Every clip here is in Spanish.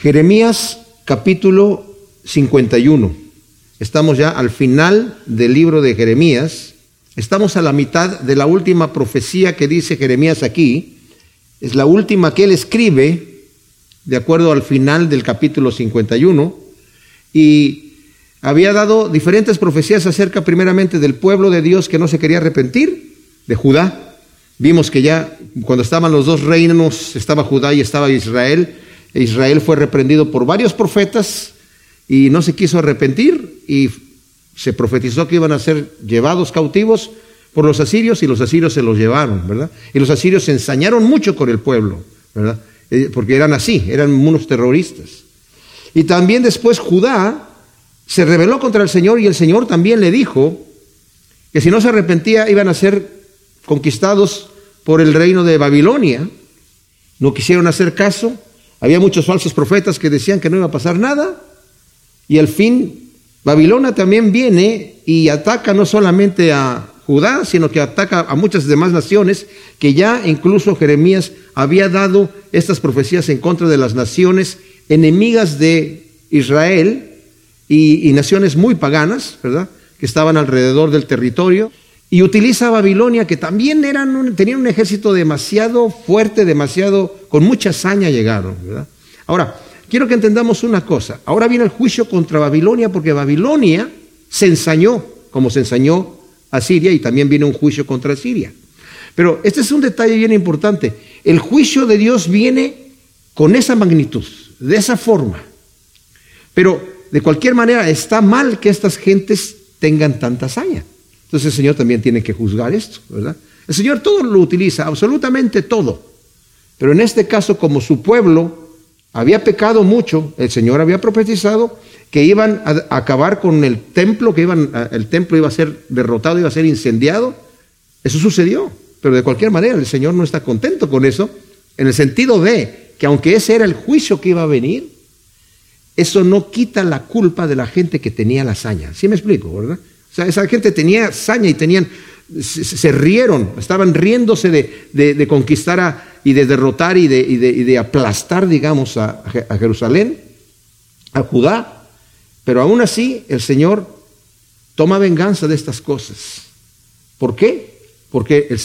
Jeremías capítulo 51. Estamos ya al final del libro de Jeremías. Estamos a la mitad de la última profecía que dice Jeremías aquí. Es la última que él escribe, de acuerdo al final del capítulo 51. Y había dado diferentes profecías acerca primeramente del pueblo de Dios que no se quería arrepentir, de Judá. Vimos que ya cuando estaban los dos reinos, estaba Judá y estaba Israel, Israel fue reprendido por varios profetas y no se quiso arrepentir y se profetizó que iban a ser llevados cautivos por los asirios y los asirios se los llevaron, ¿verdad? Y los asirios se ensañaron mucho con el pueblo, ¿verdad? Eh, porque eran así, eran unos terroristas. Y también después Judá se rebeló contra el Señor y el Señor también le dijo que si no se arrepentía iban a ser conquistados por el reino de Babilonia. No quisieron hacer caso había muchos falsos profetas que decían que no iba a pasar nada. Y al fin, Babilonia también viene y ataca no solamente a Judá, sino que ataca a muchas demás naciones, que ya incluso Jeremías había dado estas profecías en contra de las naciones enemigas de Israel y, y naciones muy paganas, ¿verdad? Que estaban alrededor del territorio. Y utiliza a Babilonia, que también eran tenían un ejército demasiado fuerte, demasiado, con mucha hazaña llegaron. ¿verdad? Ahora, quiero que entendamos una cosa. Ahora viene el juicio contra Babilonia, porque Babilonia se ensañó, como se ensañó a Siria, y también viene un juicio contra Siria. Pero este es un detalle bien importante. El juicio de Dios viene con esa magnitud, de esa forma. Pero de cualquier manera está mal que estas gentes tengan tanta hazaña. Entonces el Señor también tiene que juzgar esto, ¿verdad? El Señor todo lo utiliza, absolutamente todo. Pero en este caso, como su pueblo había pecado mucho, el Señor había profetizado que iban a acabar con el templo, que iban el templo iba a ser derrotado, iba a ser incendiado. Eso sucedió, pero de cualquier manera el Señor no está contento con eso, en el sentido de que aunque ese era el juicio que iba a venir, eso no quita la culpa de la gente que tenía la hazaña. ¿Sí me explico, verdad? O sea, esa gente tenía saña y tenían, se, rieron, estaban riéndose de, conquistar y de derrotar y de, aplastar, digamos, a, Jerusalén, a Judá. Pero aún así el Señor toma venganza de estas cosas. ¿Por qué? Porque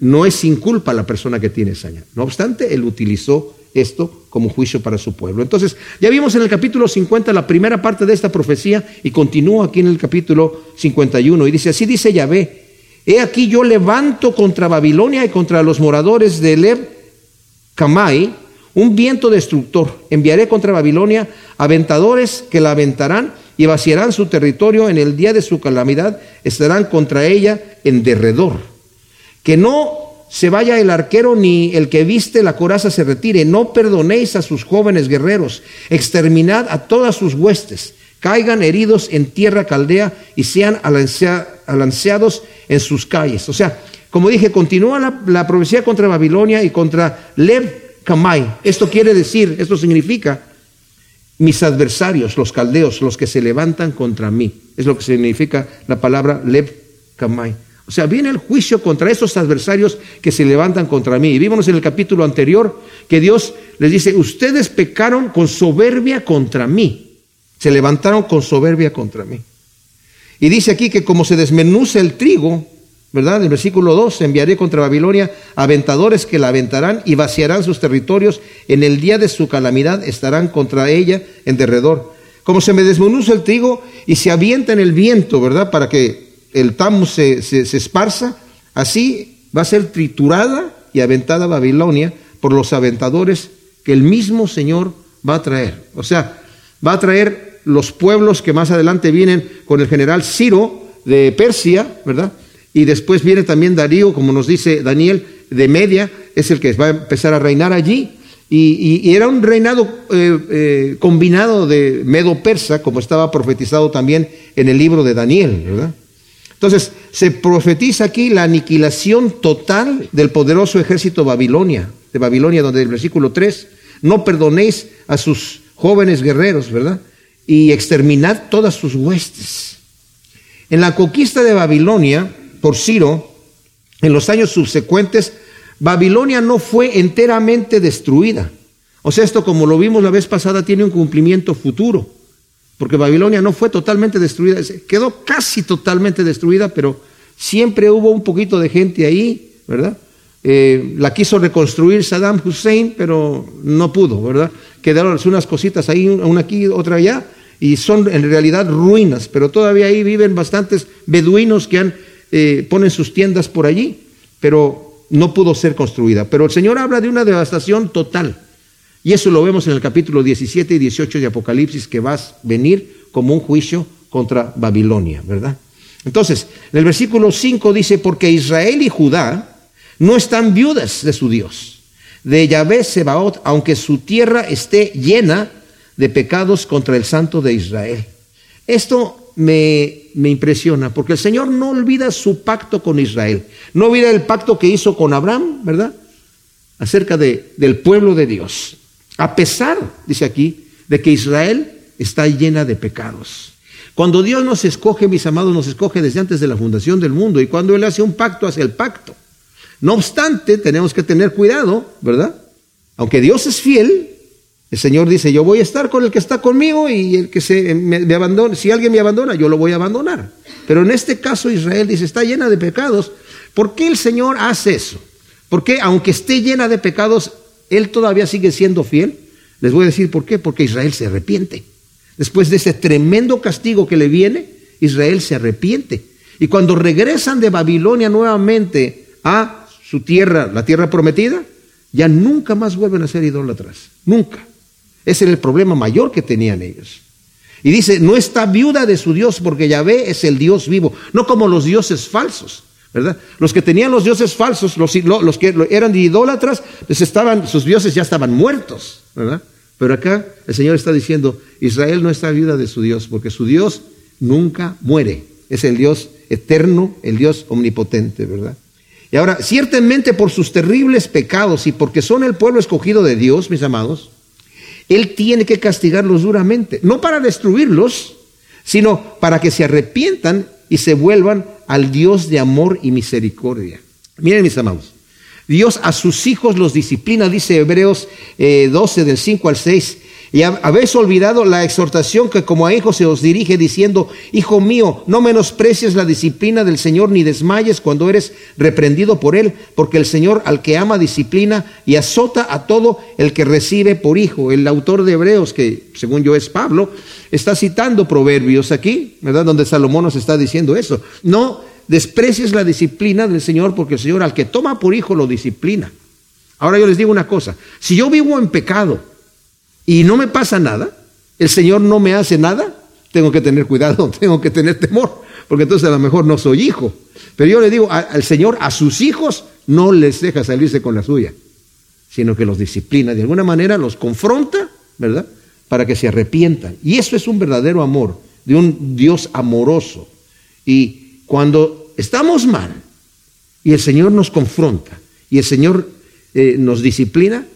no es sin culpa la persona que tiene saña. No obstante, Él utilizó esto como juicio para su pueblo. Entonces, ya vimos en el capítulo 50 la primera parte de esta profecía y continúa aquí en el capítulo 51 y dice, así dice Yahvé, he aquí yo levanto contra Babilonia y contra los moradores de Leb Kamai un viento destructor. Enviaré contra Babilonia aventadores que la aventarán y vaciarán su territorio en el día de su calamidad, estarán contra ella en derredor. Que no se vaya el arquero ni el que viste la coraza se retire. No perdonéis a sus jóvenes guerreros. Exterminad a todas sus huestes. Caigan heridos en tierra caldea y sean alanceados en sus calles. O sea, como dije, continúa la, la profecía contra Babilonia y contra Lev Kamai. Esto quiere decir, esto significa mis adversarios, los caldeos, los que se levantan contra mí. Es lo que significa la palabra Lev Kamai. O sea, viene el juicio contra esos adversarios que se levantan contra mí. Y vimos en el capítulo anterior que Dios les dice, ustedes pecaron con soberbia contra mí. Se levantaron con soberbia contra mí. Y dice aquí que como se desmenuza el trigo, ¿verdad? En el versículo 2, enviaré contra Babilonia aventadores que la aventarán y vaciarán sus territorios. En el día de su calamidad estarán contra ella en derredor. Como se me desmenuza el trigo y se avienta en el viento, ¿verdad? Para que el tamo se, esparza, así va a ser triturada y aventada Babilonia por los aventadores que el mismo Señor va a traer. O sea, va a traer los pueblos que más adelante vienen con el general Ciro de Persia, ¿verdad? Y después viene también Darío, como nos dice Daniel, de Media, es el que va a empezar a reinar allí. Y, era un reinado eh, eh, combinado de medo-persa, como estaba profetizado también en el libro de Daniel, ¿verdad? Entonces, se profetiza aquí la aniquilación total del poderoso ejército Babilonia, de Babilonia, donde el versículo 3, no perdonéis a sus jóvenes guerreros, ¿verdad? Y exterminad todas sus huestes. En la conquista de Babilonia por Ciro, en los años subsecuentes, Babilonia no fue enteramente destruida. O sea, esto como lo vimos la vez pasada tiene un cumplimiento futuro, porque Babilonia no fue totalmente destruida, quedó casi totalmente destruida, pero siempre hubo un poquito de gente ahí, ¿verdad? Eh, la quiso reconstruir Saddam Hussein, pero no pudo, ¿verdad? Quedaron unas cositas ahí, una aquí, otra allá, y son en realidad ruinas, pero todavía ahí viven bastantes beduinos que han, eh, ponen sus tiendas por allí, pero no pudo ser construida. Pero el Señor habla de una devastación total. Y eso lo vemos en el capítulo 17 y 18 de Apocalipsis, que va a venir como un juicio contra Babilonia, ¿verdad? Entonces, en el versículo 5 dice, porque Israel y Judá no están viudas de su Dios, de Yahvé Sebaot, aunque su tierra esté llena de pecados contra el Santo de Israel. Esto me, me, impresiona, porque el Señor no olvida su pacto con Israel, no olvida el pacto que hizo con Abraham, ¿verdad? Acerca de, del pueblo de Dios. A pesar, dice aquí, de que Israel está llena de pecados. Cuando Dios nos escoge, mis amados, nos escoge desde antes de la fundación del mundo, y cuando Él hace un pacto, hace el pacto. No obstante, tenemos que tener cuidado, ¿verdad? Aunque Dios es fiel, el Señor dice, yo voy a estar con el que está conmigo y el que se me, abandona, si alguien me abandona, yo lo voy a abandonar. Pero en este caso Israel dice, está llena de pecados. ¿Por qué el Señor hace eso? Porque aunque esté llena de pecados, Él todavía sigue siendo fiel. Les voy a decir por qué, porque Israel se arrepiente. Después de ese tremendo castigo que le viene, Israel se arrepiente. Y cuando regresan de Babilonia nuevamente a su tierra, la tierra prometida, ya nunca más vuelven a ser idólatras. Nunca. Ese era el problema mayor que tenían ellos. Y dice, no está viuda de su Dios porque Yahvé es el Dios vivo, no como los dioses falsos, ¿verdad? Los que tenían los dioses falsos, los, que eran idólatras, pues estaban, sus dioses ya estaban muertos, ¿verdad? Pero acá el Señor está diciendo, Israel no está viuda de su Dios porque su Dios nunca muere. Es el Dios eterno, el Dios omnipotente, ¿verdad? Y ahora, ciertamente por sus terribles pecados y porque son el pueblo escogido de Dios, mis amados, él tiene que castigarlos duramente, no para destruirlos, sino para que se arrepientan y se vuelvan al Dios de amor y misericordia. Miren mis amados, Dios a sus hijos los disciplina, dice Hebreos 12 eh, del 5 al 6, y habéis olvidado la exhortación que como a hijos se os dirige diciendo, Hijo mío, no menosprecies la disciplina del Señor ni desmayes cuando eres reprendido por Él, porque el Señor al que ama disciplina y azota a todo el que recibe por hijo. El autor de Hebreos, que según yo es Pablo, está citando proverbios aquí, ¿verdad? Donde Salomón nos está diciendo eso. No desprecies la disciplina del Señor, porque el Señor al que toma por hijo lo disciplina. Ahora yo les digo una cosa, si yo vivo en pecado, y no me pasa nada, el Señor no me hace nada, tengo que tener cuidado, tengo que tener temor, porque entonces a lo mejor no soy hijo. Pero yo le digo al Señor, a sus hijos no les deja salirse con la suya, sino que los disciplina, de alguna manera los confronta, ¿verdad? Para que se arrepientan. Y eso es un verdadero amor, de un Dios amoroso. Y cuando estamos mal y el Señor nos confronta y el Señor eh, nos disciplina,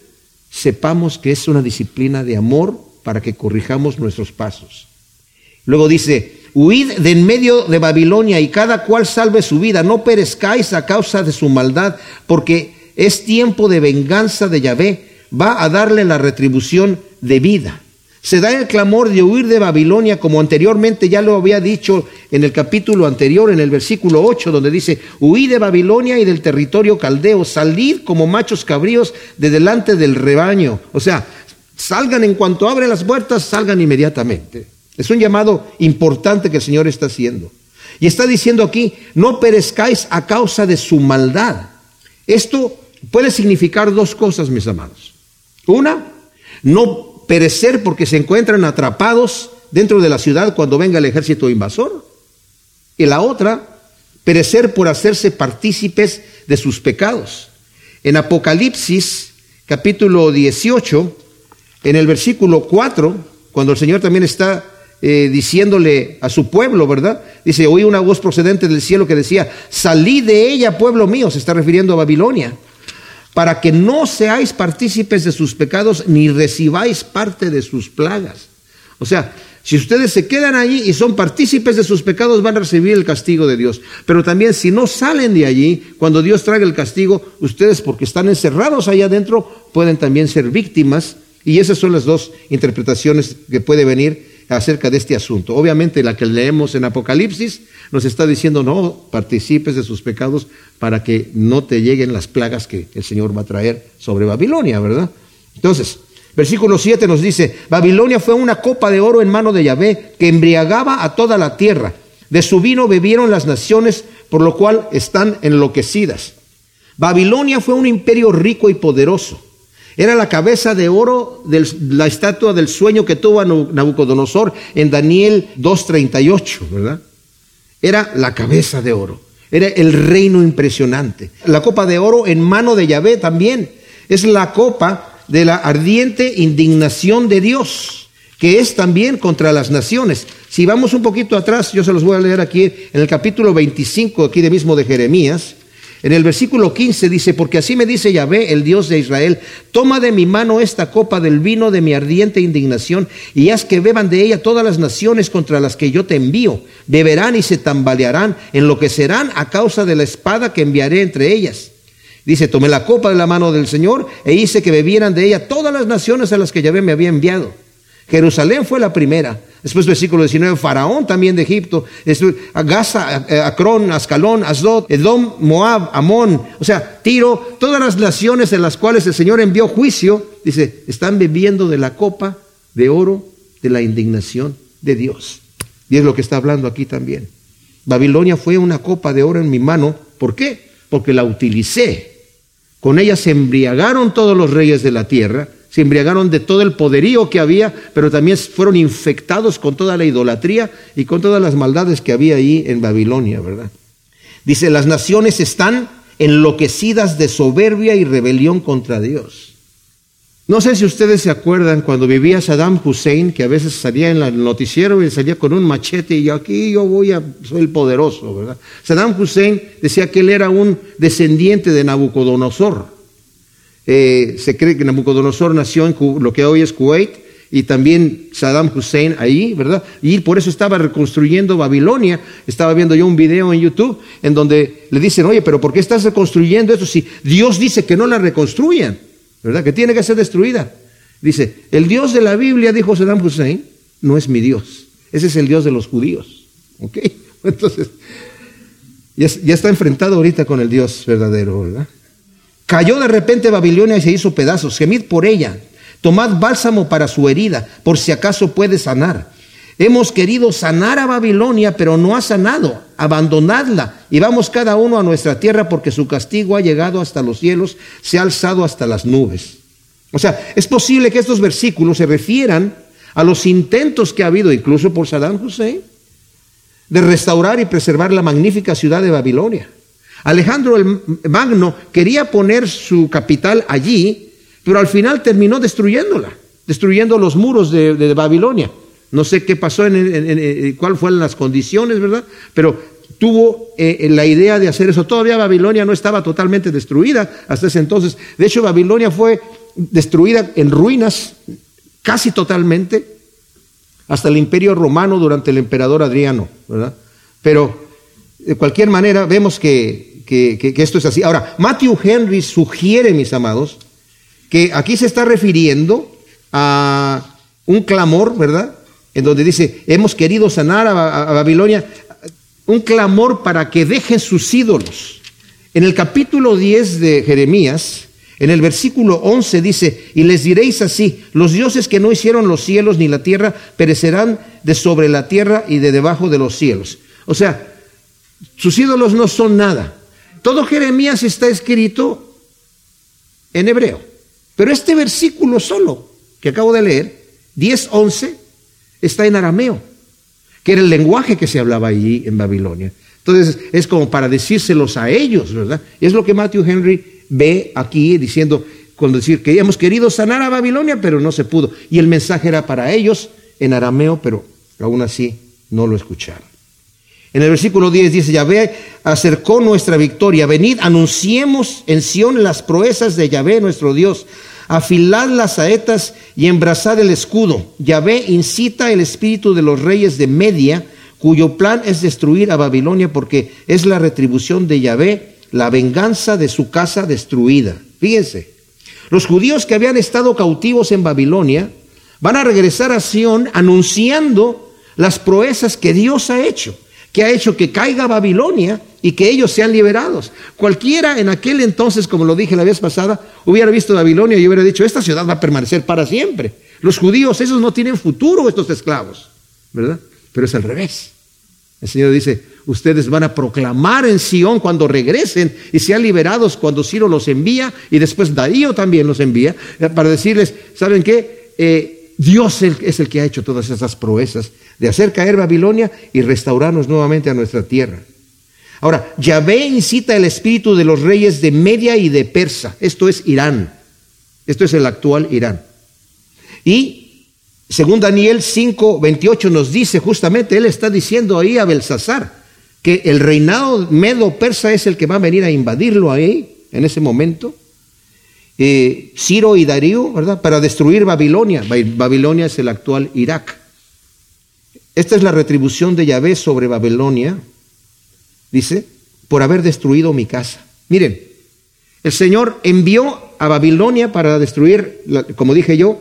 sepamos que es una disciplina de amor para que corrijamos nuestros pasos. Luego dice, huid de en medio de Babilonia y cada cual salve su vida, no perezcáis a causa de su maldad, porque es tiempo de venganza de Yahvé, va a darle la retribución de vida. Se da el clamor de huir de Babilonia, como anteriormente ya lo había dicho en el capítulo anterior, en el versículo 8, donde dice, huid de Babilonia y del territorio caldeo, salid como machos cabríos de delante del rebaño. O sea, salgan en cuanto abren las puertas, salgan inmediatamente. Es un llamado importante que el Señor está haciendo. Y está diciendo aquí, no perezcáis a causa de su maldad. Esto puede significar dos cosas, mis amados. Una, no perecer porque se encuentran atrapados dentro de la ciudad cuando venga el ejército invasor. Y la otra, perecer por hacerse partícipes de sus pecados. En Apocalipsis capítulo 18, en el versículo 4, cuando el Señor también está eh, diciéndole a su pueblo, ¿verdad? Dice, oí una voz procedente del cielo que decía, salí de ella, pueblo mío, se está refiriendo a Babilonia para que no seáis partícipes de sus pecados ni recibáis parte de sus plagas. O sea, si ustedes se quedan allí y son partícipes de sus pecados, van a recibir el castigo de Dios. Pero también si no salen de allí, cuando Dios traiga el castigo, ustedes porque están encerrados allá adentro, pueden también ser víctimas Y esas son las dos interpretaciones que puede venir acerca de este asunto. Obviamente la que leemos en Apocalipsis nos está diciendo no participes de sus pecados para que no te lleguen las plagas que el Señor va a traer sobre Babilonia, ¿verdad? Entonces, versículo 7 nos dice, Babilonia fue una copa de oro en mano de Yahvé que embriagaba a toda la tierra. De su vino bebieron las naciones, por lo cual están enloquecidas. Babilonia fue un imperio rico y poderoso. Era la cabeza de oro de la estatua del sueño que tuvo Nabucodonosor en Daniel 2.38, ¿verdad? Era la cabeza de oro. Era el reino impresionante. La copa de oro en mano de Yahvé también. Es la copa de la ardiente indignación de Dios, que es también contra las naciones. Si vamos un poquito atrás, yo se los voy a leer aquí en el capítulo 25, aquí de mismo de Jeremías. En el versículo 15 dice, porque así me dice Yahvé, el Dios de Israel, toma de mi mano esta copa del vino de mi ardiente indignación y haz que beban de ella todas las naciones contra las que yo te envío. Beberán y se tambalearán, enloquecerán a causa de la espada que enviaré entre ellas. Dice, tomé la copa de la mano del Señor e hice que bebieran de ella todas las naciones a las que Yahvé me había enviado. Jerusalén fue la primera. Después versículo 19, Faraón también de Egipto, Gaza, eh, Acrón, Ascalón, Asdod, Edom, Moab, Amón, o sea, Tiro, todas las naciones en las cuales el Señor envió juicio, dice, están bebiendo de la copa de oro de la indignación de Dios. Y es lo que está hablando aquí también. Babilonia fue una copa de oro en mi mano, ¿por qué? Porque la utilicé. Con ella se embriagaron todos los reyes de la tierra se embriagaron de todo el poderío que había, pero también fueron infectados con toda la idolatría y con todas las maldades que había ahí en Babilonia, ¿verdad? Dice, las naciones están enloquecidas de soberbia y rebelión contra Dios. No sé si ustedes se acuerdan cuando vivía Saddam Hussein, que a veces salía en el noticiero y salía con un machete y aquí yo voy a, soy el poderoso, ¿verdad? Saddam Hussein decía que él era un descendiente de Nabucodonosor. Eh, se cree que Nabucodonosor nació en lo que hoy es Kuwait y también Saddam Hussein ahí, ¿verdad? Y por eso estaba reconstruyendo Babilonia. Estaba viendo yo un video en YouTube en donde le dicen, oye, pero ¿por qué estás reconstruyendo eso si Dios dice que no la reconstruyan? ¿Verdad? Que tiene que ser destruida. Dice, el Dios de la Biblia, dijo Saddam Hussein, no es mi Dios. Ese es el Dios de los judíos. ¿Ok? Entonces, ya, ya está enfrentado ahorita con el Dios verdadero, ¿verdad? Cayó de repente Babilonia y se hizo pedazos. Gemid por ella. Tomad bálsamo para su herida, por si acaso puede sanar. Hemos querido sanar a Babilonia, pero no ha sanado. Abandonadla y vamos cada uno a nuestra tierra porque su castigo ha llegado hasta los cielos, se ha alzado hasta las nubes. O sea, es posible que estos versículos se refieran a los intentos que ha habido, incluso por Saddam Hussein, de restaurar y preservar la magnífica ciudad de Babilonia. Alejandro el Magno quería poner su capital allí, pero al final terminó destruyéndola, destruyendo los muros de, Babilonia. No sé qué pasó, en, en, cuál fueron las condiciones, ¿verdad? Pero tuvo eh, la idea de hacer eso. Todavía Babilonia no estaba totalmente destruida hasta ese entonces. De hecho, Babilonia fue destruida en ruinas casi totalmente hasta el imperio romano durante el emperador Adriano, ¿verdad? Pero de cualquier manera vemos que que, esto es así. Ahora, Matthew Henry sugiere, mis amados, que aquí se está refiriendo a un clamor, ¿verdad? En donde dice, hemos querido sanar a, Babilonia, un clamor para que dejen sus ídolos. En el capítulo 10 de Jeremías, en el versículo 11 dice, y les diréis así, los dioses que no hicieron los cielos ni la tierra perecerán de sobre la tierra y de debajo de los cielos. O sea, sus ídolos no son nada. Todo Jeremías está escrito en hebreo. Pero este versículo solo que acabo de leer, 10.11, está en arameo, que era el lenguaje que se hablaba allí en Babilonia. Entonces es como para decírselos a ellos, ¿verdad? Y es lo que Matthew Henry ve aquí diciendo, cuando decir que hemos querido sanar a Babilonia, pero no se pudo. Y el mensaje era para ellos en arameo, pero aún así no lo escucharon. En el versículo 10 dice, Yahvé acercó nuestra victoria. Venid, anunciemos en Sión las proezas de Yahvé nuestro Dios. Afilad las saetas y embrazad el escudo. Yahvé incita el espíritu de los reyes de Media, cuyo plan es destruir a Babilonia porque es la retribución de Yahvé, la venganza de su casa destruida. Fíjense, Los judíos que habían estado cautivos en Babilonia van a regresar a Sión anunciando las proezas que Dios ha hecho, que ha hecho que caiga Babilonia y que ellos sean liberados. Cualquiera en aquel entonces, como lo dije la vez pasada, hubiera visto Babilonia y hubiera dicho, esta ciudad va a permanecer para siempre. Los judíos, esos no tienen futuro, estos esclavos, ¿verdad? Pero es al revés. El Señor dice, ustedes van a proclamar en Sión cuando regresen y sean liberados cuando Ciro los envía y después Darío también los envía eh, para decirles, ¿saben qué? Eh, Dios es el que ha hecho todas esas proezas de hacer caer Babilonia y restaurarnos nuevamente a nuestra tierra. Ahora, Yahvé incita el espíritu de los reyes de Media y de Persa. Esto es Irán. Esto es el actual Irán. Y según Daniel 5, 28 nos dice justamente, él está diciendo ahí a Belsasar que el reinado medo-persa es el que va a venir a invadirlo ahí en ese momento. Eh, Ciro y Darío, ¿verdad? Para destruir Babilonia. Babilonia es el actual Irak. Esta es la retribución de Yahvé sobre Babilonia dice, por haber destruido mi casa. Miren, el Señor envió a Babilonia para destruir, como dije yo,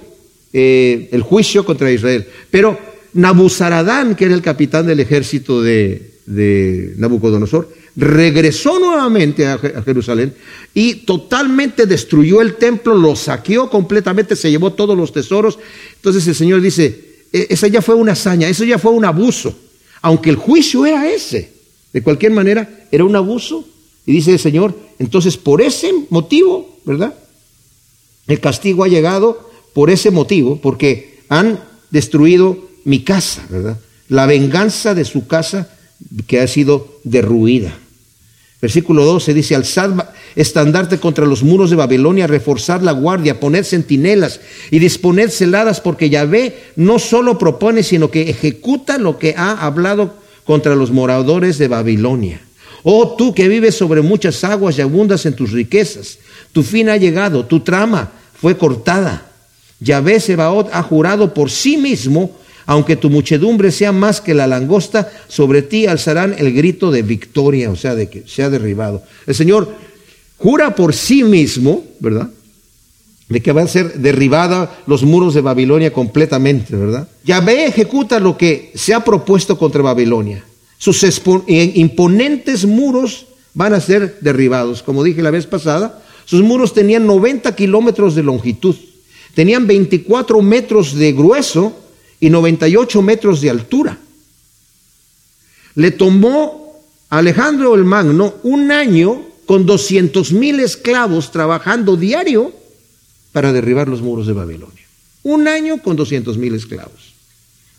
eh, el juicio contra Israel. Pero Nabuzaradán, que era el capitán del ejército de, de Nabucodonosor, regresó nuevamente a, Jerusalén y totalmente destruyó el templo, lo saqueó completamente, se llevó todos los tesoros. Entonces el Señor dice, e, esa ya fue una hazaña, eso ya fue un abuso, aunque el juicio era ese. De cualquier manera, era un abuso. Y dice el Señor, entonces por ese motivo, ¿verdad? El castigo ha llegado por ese motivo, porque han destruido mi casa, ¿verdad? La venganza de su casa que ha sido derruida. Versículo 12 dice, alzad estandarte contra los muros de Babilonia, reforzar la guardia, poner centinelas y disponer celadas, porque Yahvé no solo propone, sino que ejecuta lo que ha hablado contra los moradores de Babilonia. Oh tú que vives sobre muchas aguas y abundas en tus riquezas, tu fin ha llegado, tu trama fue cortada. Yahvé Sebaot ha jurado por sí mismo, aunque tu muchedumbre sea más que la langosta, sobre ti alzarán el grito de victoria, o sea, de que se ha derribado. El Señor jura por sí mismo, ¿verdad? de que van a ser derribada los muros de Babilonia completamente, ¿verdad? Yahvé ejecuta lo que se ha propuesto contra Babilonia. Sus eh, imponentes muros van a ser derribados. Como dije la vez pasada, sus muros tenían 90 kilómetros de longitud, tenían 24 metros de grueso y 98 metros de altura. Le tomó a Alejandro el Magno un año con 200 mil esclavos trabajando diario para derribar los muros de Babilonia. Un año con 200 mil esclavos.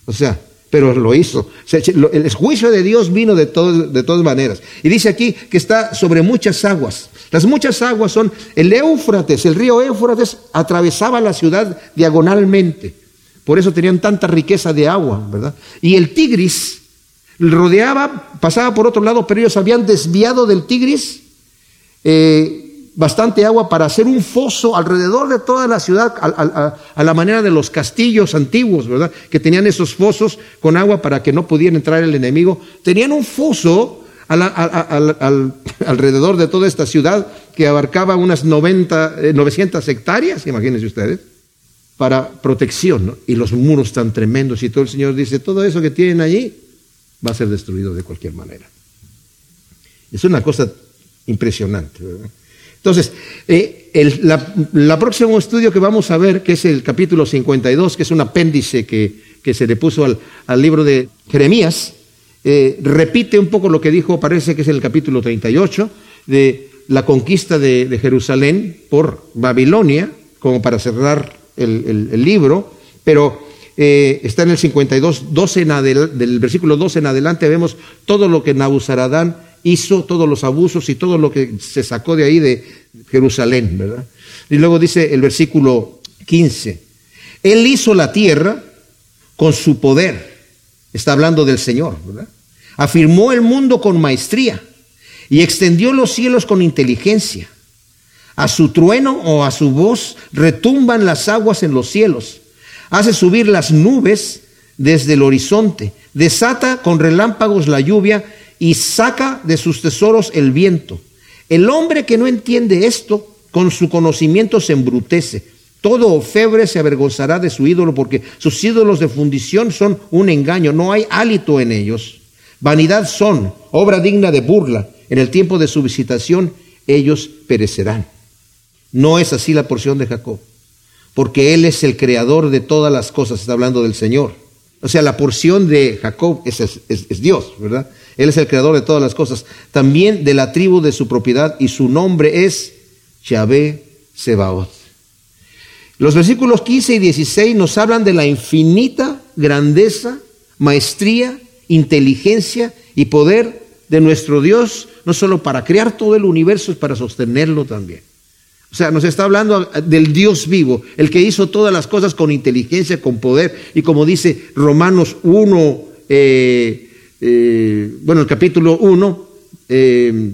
O sea, pero lo hizo. El juicio de Dios vino de, de todas maneras. Y dice aquí que está sobre muchas aguas. Las muchas aguas son el Éufrates, el río Éufrates atravesaba la ciudad diagonalmente. Por eso tenían tanta riqueza de agua, ¿verdad? Y el Tigris rodeaba, pasaba por otro lado, pero ellos habían desviado del Tigris eh, bastante agua para hacer un foso alrededor de toda la ciudad, a, la manera de los castillos antiguos, ¿verdad? Que tenían esos fosos con agua para que no pudiera entrar el enemigo. Tenían un foso alrededor de toda esta ciudad que abarcaba unas 90, 900 eh, hectáreas, imagínense ustedes, para protección, ¿no? Y los muros tan tremendos y todo el Señor dice, todo eso que tienen allí va a ser destruido de cualquier manera. Es una cosa impresionante. Entonces, eh, el la, próximo estudio que vamos a ver, que es el capítulo 52, que es un apéndice que, se le puso al, libro de Jeremías, eh, repite un poco lo que dijo, parece que es el capítulo 38, de la conquista de, Jerusalén por Babilonia, como para cerrar el, libro, pero eh, está en el 52, 12 en del versículo 12 en adelante, vemos todo lo que Nabuzaradán hizo todos los abusos y todo lo que se sacó de ahí de Jerusalén, ¿verdad? Y luego dice el versículo 15, Él hizo la tierra con su poder, está hablando del Señor, ¿verdad? Afirmó el mundo con maestría y extendió los cielos con inteligencia. A su trueno o a su voz retumban las aguas en los cielos. Hace subir las nubes desde el horizonte. Desata con relámpagos la lluvia y saca de sus tesoros el viento. El hombre que no entiende esto con su conocimiento se embrutece. Todo ofebre se avergonzará de su ídolo porque sus ídolos de fundición son un engaño, no hay hálito en ellos. Vanidad son, obra digna de burla. En el tiempo de su visitación ellos perecerán. No es así la porción de Jacob, porque Él es el creador de todas las cosas, está hablando del Señor. O sea, la porción de Jacob es, Dios, ¿verdad? Él es el creador de todas las cosas. También de la tribu de su propiedad y su nombre es Yahvé Sebaot. Los versículos 15 y 16 nos hablan de la infinita grandeza, maestría, inteligencia y poder de nuestro Dios, no solo para crear todo el universo, es para sostenerlo también. O sea, nos está hablando del Dios vivo, el que hizo todas las cosas con inteligencia, con poder. Y como dice Romanos 1, eh, eh, bueno, el capítulo 1, eh,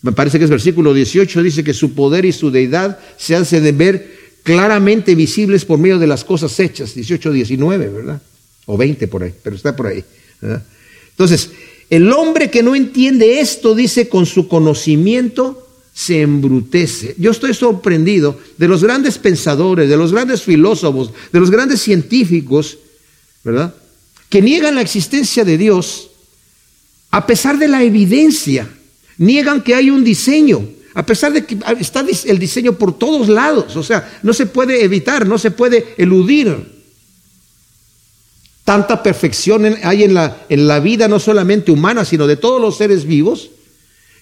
me parece que es versículo 18, dice que su poder y su deidad se hacen de ver claramente visibles por medio de las cosas hechas. 18, 19, ¿verdad? O 20 por ahí, pero está por ahí. Entonces, el hombre que no entiende esto, dice, con su conocimiento se embrutece. Yo estoy sorprendido de los grandes pensadores, de los grandes filósofos, de los grandes científicos, ¿verdad? Que niegan la existencia de Dios a pesar de la evidencia. Niegan que hay un diseño, a pesar de que está el diseño por todos lados. O sea, no se puede evitar, no se puede eludir. Tanta perfección hay en la, en la vida, no solamente humana, sino de todos los seres vivos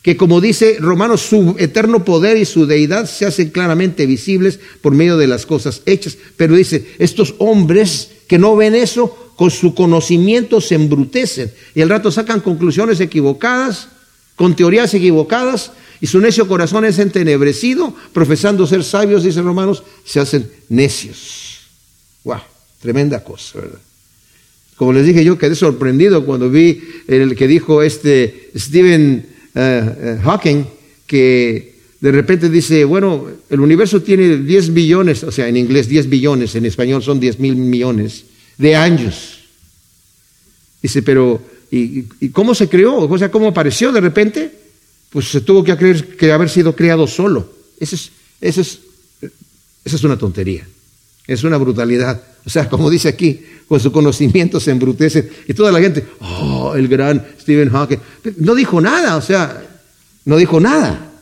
que como dice Romanos, su eterno poder y su deidad se hacen claramente visibles por medio de las cosas hechas. Pero dice, estos hombres que no ven eso, con su conocimiento se embrutecen y al rato sacan conclusiones equivocadas, con teorías equivocadas, y su necio corazón es entenebrecido, profesando ser sabios, dice Romanos, se hacen necios. ¡Wow! Tremenda cosa, ¿verdad? Como les dije, yo quedé sorprendido cuando vi el que dijo este Stephen eh, eh, Hawking, que de repente dice, bueno, el universo tiene 10 billones, o sea, en inglés 10 billones, en español son 10 mil millones de años. Dice, pero ¿y, cómo se creó? O sea, ¿cómo apareció de repente? Pues se tuvo que, creer, que haber sido creado solo. Eso es, es, eso es una tontería. Es una brutalidad. O sea, como dice aquí, con su conocimiento se embrutece. Y toda la gente, oh, el gran Stephen Hawking. No dijo nada, o sea, no dijo nada.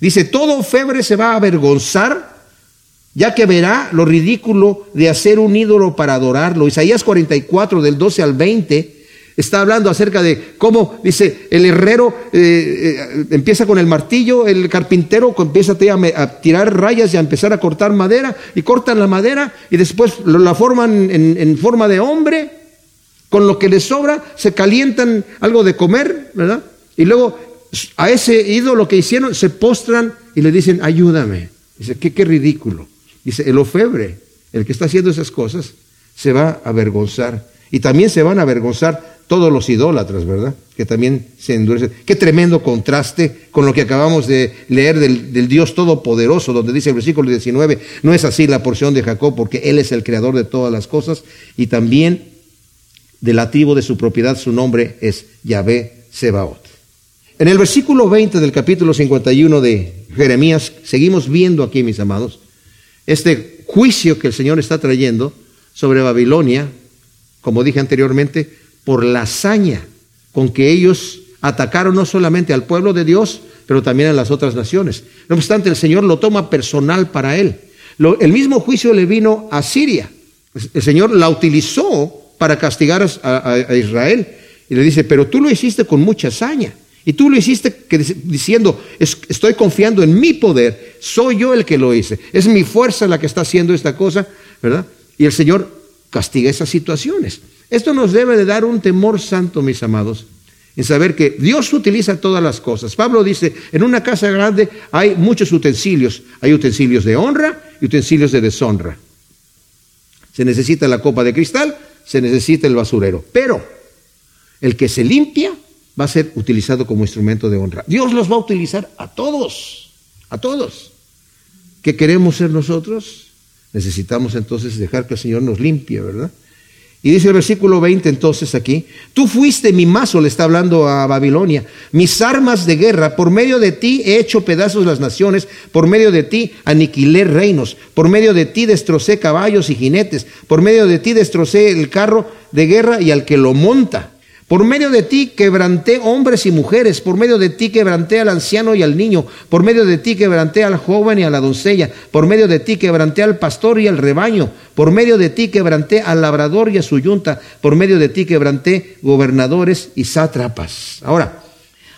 Dice, todo febre se va a avergonzar, ya que verá lo ridículo de hacer un ídolo para adorarlo. Isaías 44, del 12 al 20 Está hablando acerca de cómo, dice, el herrero eh, eh, empieza con el martillo, el carpintero empieza a, tirar rayas y a empezar a cortar madera, y cortan la madera y después la forman en, forma de hombre, con lo que les sobra, se calientan algo de comer, ¿verdad? Y luego a ese ídolo que hicieron se postran y le dicen, ayúdame. Dice, qué, qué ridículo. Dice, el ofebre, el que está haciendo esas cosas, se va a avergonzar. Y también se van a avergonzar todos los idólatras, ¿verdad? Que también se endurecen. Qué tremendo contraste con lo que acabamos de leer del, Dios Todopoderoso, donde dice el versículo 19, no es así la porción de Jacob, porque Él es el creador de todas las cosas, y también del activo de su propiedad, su nombre es Yahvé Sebaot. En el versículo 20 del capítulo 51 de Jeremías, seguimos viendo aquí, mis amados, este juicio que el Señor está trayendo sobre Babilonia, como dije anteriormente, por la hazaña con que ellos atacaron no solamente al pueblo de Dios, pero también a las otras naciones. No obstante, el Señor lo toma personal para él. el mismo juicio le vino a Siria. El Señor la utilizó para castigar a, Israel. Y le dice, pero tú lo hiciste con mucha hazaña. Y tú lo hiciste diciendo, estoy confiando en mi poder, soy yo el que lo hice. Es mi fuerza la que está haciendo esta cosa, ¿verdad? Y el Señor castiga esas situaciones. Esto nos debe de dar un temor santo, mis amados, en saber que Dios utiliza todas las cosas. Pablo dice, en una casa grande hay muchos utensilios. Hay utensilios de honra y utensilios de deshonra. Se necesita la copa de cristal, se necesita el basurero. Pero el que se limpia va a ser utilizado como instrumento de honra. Dios los va a utilizar a todos, a todos. ¿Qué queremos ser nosotros? Necesitamos entonces dejar que el Señor nos limpie, ¿verdad? Y dice el versículo 20 entonces aquí, tú fuiste mi mazo, le está hablando a Babilonia, mis armas de guerra, por medio de ti he hecho pedazos las naciones, por medio de ti aniquilé reinos, por medio de ti destrocé caballos y jinetes, por medio de ti destrocé el carro de guerra y al que lo monta. Por medio de ti quebranté hombres y mujeres, por medio de ti quebranté al anciano y al niño, por medio de ti quebranté al joven y a la doncella, por medio de ti quebranté al pastor y al rebaño, por medio de ti quebranté al labrador y a su yunta, por medio de ti quebranté gobernadores y sátrapas. Ahora,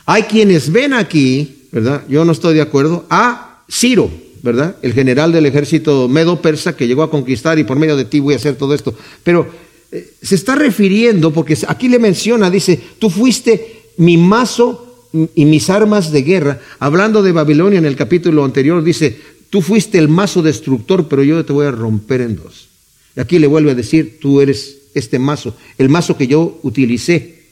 hay quienes ven aquí, ¿verdad? Yo no estoy de acuerdo, a Ciro, ¿verdad? El general del ejército medo-persa que llegó a conquistar y por medio de ti voy a hacer todo esto. Pero se está refiriendo, porque aquí le menciona, dice, tú fuiste mi mazo y mis armas de guerra. Hablando de Babilonia en el capítulo anterior, dice, tú fuiste el mazo destructor, pero yo te voy a romper en dos. Y aquí le vuelve a decir, tú eres este mazo, el mazo que yo utilicé.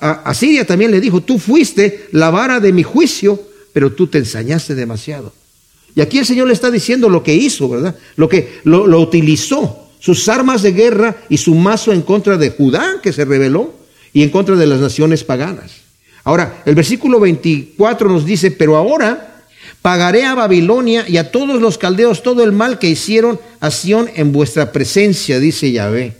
A, Siria también le dijo, tú fuiste la vara de mi juicio, pero tú te ensañaste demasiado. Y aquí el Señor le está diciendo lo que hizo, ¿verdad? Lo que lo utilizó sus armas de guerra y su mazo en contra de Judá, que se rebeló, y en contra de las naciones paganas. Ahora, el versículo 24 nos dice, pero ahora pagaré a Babilonia y a todos los caldeos todo el mal que hicieron a Sión en vuestra presencia, dice Yahvé.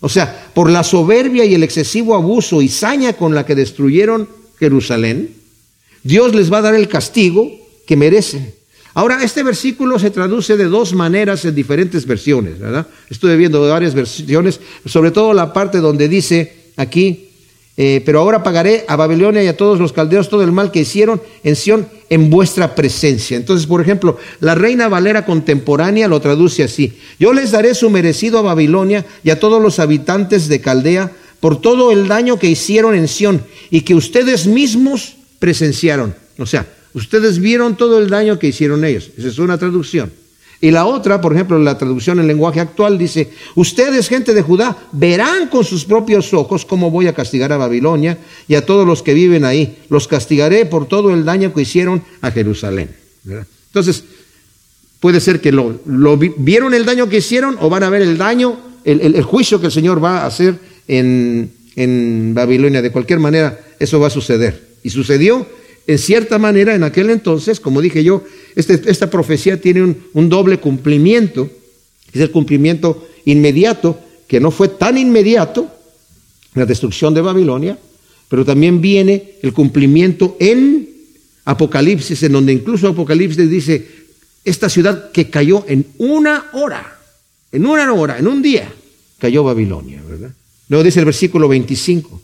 O sea, por la soberbia y el excesivo abuso y saña con la que destruyeron Jerusalén, Dios les va a dar el castigo que merecen. Ahora, este versículo se traduce de dos maneras en diferentes versiones, ¿verdad? Estuve viendo varias versiones, sobre todo la parte donde dice aquí, eh, pero ahora pagaré a Babilonia y a todos los caldeos todo el mal que hicieron en Sión en vuestra presencia. Entonces, por ejemplo, la Reina Valera contemporánea lo traduce así, yo les daré su merecido a Babilonia y a todos los habitantes de Caldea por todo el daño que hicieron en Sión y que ustedes mismos presenciaron. O sea, Ustedes vieron todo el daño que hicieron ellos. Esa es una traducción. Y la otra, por ejemplo, la traducción en lenguaje actual dice, ustedes, gente de Judá, verán con sus propios ojos cómo voy a castigar a Babilonia y a todos los que viven ahí. Los castigaré por todo el daño que hicieron a Jerusalén. Entonces, puede ser que lo, vieron el daño que hicieron o van a ver el daño, el, juicio que el Señor va a hacer en, en Babilonia. De cualquier manera, eso va a suceder. Y sucedió en cierta manera, en aquel entonces, como dije yo, este, esta profecía tiene un, doble cumplimiento. Es el cumplimiento inmediato, que no fue tan inmediato, la destrucción de Babilonia, pero también viene el cumplimiento en Apocalipsis, en donde incluso Apocalipsis dice, esta ciudad que cayó en una hora, en una hora, en un día, cayó Babilonia, ¿verdad? Luego dice el versículo 25,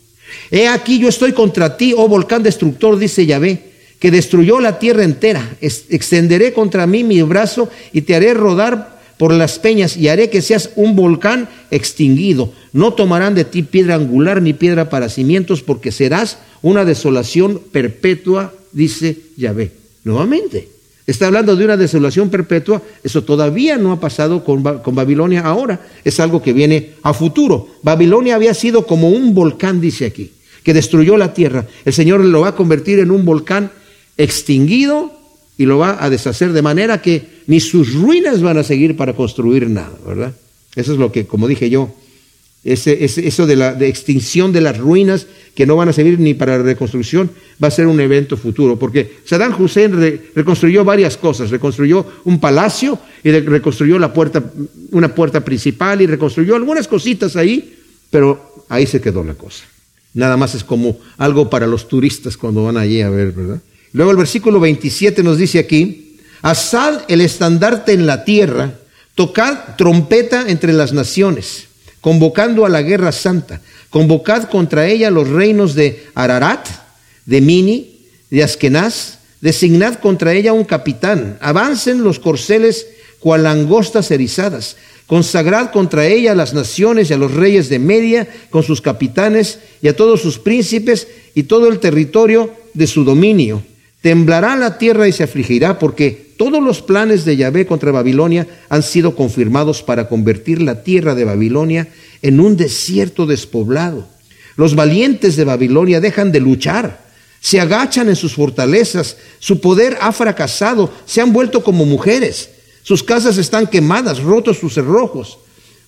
He aquí yo estoy contra ti, oh volcán destructor, dice Yahvé, que destruyó la tierra entera. Extenderé contra mí mi brazo y te haré rodar por las peñas y haré que seas un volcán extinguido. No tomarán de ti piedra angular ni piedra para cimientos, porque serás una desolación perpetua, dice Yahvé. Nuevamente, está hablando de una desolación perpetua. Eso todavía no ha pasado con, con Babilonia ahora. Es algo que viene a futuro. Babilonia había sido como un volcán, dice aquí que destruyó la tierra. El Señor lo va a convertir en un volcán extinguido y lo va a deshacer de manera que ni sus ruinas van a seguir para construir nada, ¿verdad? Eso es lo que, como dije yo, ese, eso de la extinción de las ruinas que no van a servir ni para reconstrucción va a ser un evento futuro, porque Saddam Hussein reconstruyó varias cosas, reconstruyó un palacio y reconstruyó la puerta, una puerta principal y reconstruyó algunas cositas ahí, pero ahí se quedó la cosa. Nada más es como algo para los turistas cuando van allí a ver, ¿verdad? Luego el versículo 27 nos dice aquí, asad el estandarte en la tierra, tocad trompeta entre las naciones, convocando a la guerra santa, convocad contra ella los reinos de Ararat, de Mini, de Askenaz, designad contra ella un capitán, avancen los corceles cual langostas erizadas, Consagrad contra ella a las naciones y a los reyes de Media, con sus capitanes y a todos sus príncipes y todo el territorio de su dominio. Temblará la tierra y se afligirá, porque todos los planes de Yahvé contra Babilonia han sido confirmados para convertir la tierra de Babilonia en un desierto despoblado. Los valientes de Babilonia dejan de luchar, se agachan en sus fortalezas, su poder ha fracasado, se han vuelto como mujeres sus casas están quemadas, rotos sus cerrojos.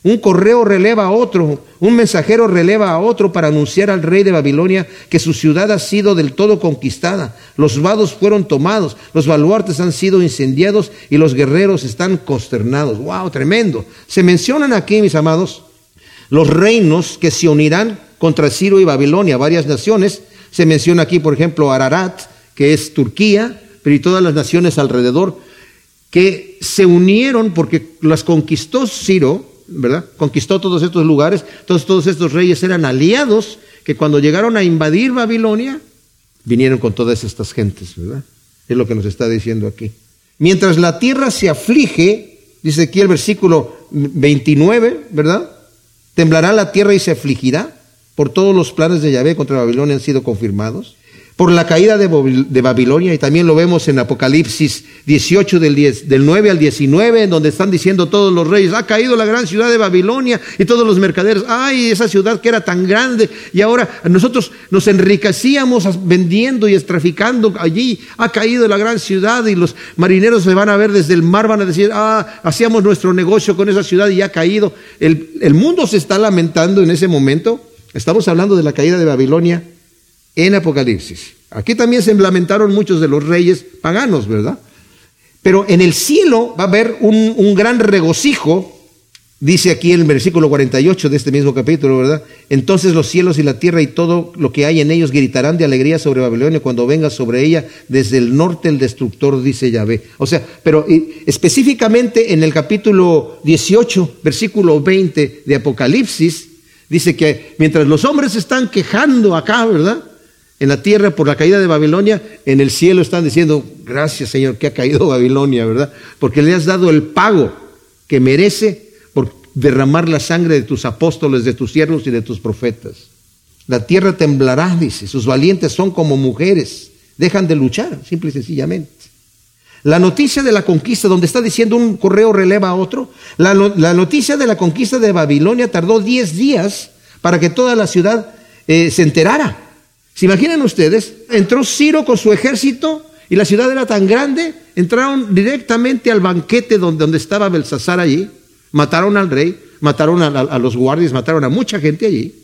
Un correo releva a otro, un mensajero releva a otro para anunciar al rey de Babilonia que su ciudad ha sido del todo conquistada. Los vados fueron tomados, los baluartes han sido incendiados y los guerreros están consternados. ¡Wow! Tremendo. Se mencionan aquí, mis amados, los reinos que se unirán contra Ciro y Babilonia, varias naciones. Se menciona aquí, por ejemplo, Ararat, que es Turquía, pero y todas las naciones alrededor, que se unieron porque las conquistó Ciro ¿verdad? Conquistó todos estos lugares, todos estos reyes eran aliados que cuando llegaron a invadir Babilonia, vinieron con todas estas gentes, ¿verdad? Es lo que nos está diciendo aquí. Mientras la tierra se aflige, dice aquí el versículo 29, ¿verdad? Temblará la tierra y se afligirá, por todos los planes de Yahvé contra Babilonia han sido confirmados por la caída de, Babilonia, y también lo vemos en Apocalipsis 18 del, 10, del 9 al 19, en donde están diciendo todos los reyes, ha caído la gran ciudad de Babilonia y todos los mercaderes, ay, esa ciudad que era tan grande y ahora nosotros nos enriquecíamos vendiendo y traficando allí, ha caído la gran ciudad y los marineros se van a ver desde el mar, van a decir, ah, hacíamos nuestro negocio con esa ciudad y ha caído. El mundo se está lamentando en ese momento, estamos hablando de la caída de Babilonia en Apocalipsis. Aquí también se lamentaron muchos de los reyes paganos, ¿verdad? Pero en el cielo va a haber un, gran regocijo, dice aquí el versículo 48 de este mismo capítulo, ¿verdad? Entonces los cielos y la tierra y todo lo que hay en ellos gritarán de alegría sobre Babilonia cuando venga sobre ella desde el norte el destructor, dice Yahvé. O sea, pero específicamente en el capítulo 18, versículo 20 de Apocalipsis, dice que mientras los hombres están quejando acá, ¿verdad? En la tierra por la caída de Babilonia, en el cielo están diciendo, gracias Señor que ha caído Babilonia, ¿verdad? Porque le has dado el pago que merece por derramar la sangre de tus apóstoles, de tus siervos y de tus profetas. La tierra temblará, dice, sus valientes son como mujeres, dejan de luchar, simple y sencillamente. La noticia de la conquista, donde está diciendo un correo releva a otro, la, noticia de la conquista de Babilonia tardó 10 días para que toda la ciudad eh, se enterara. ¿Se imaginan ustedes? Entró Ciro con su ejército y la ciudad era tan grande, entraron directamente al banquete donde, estaba Belsasar allí, mataron al rey, mataron a, los guardias, mataron a mucha gente allí.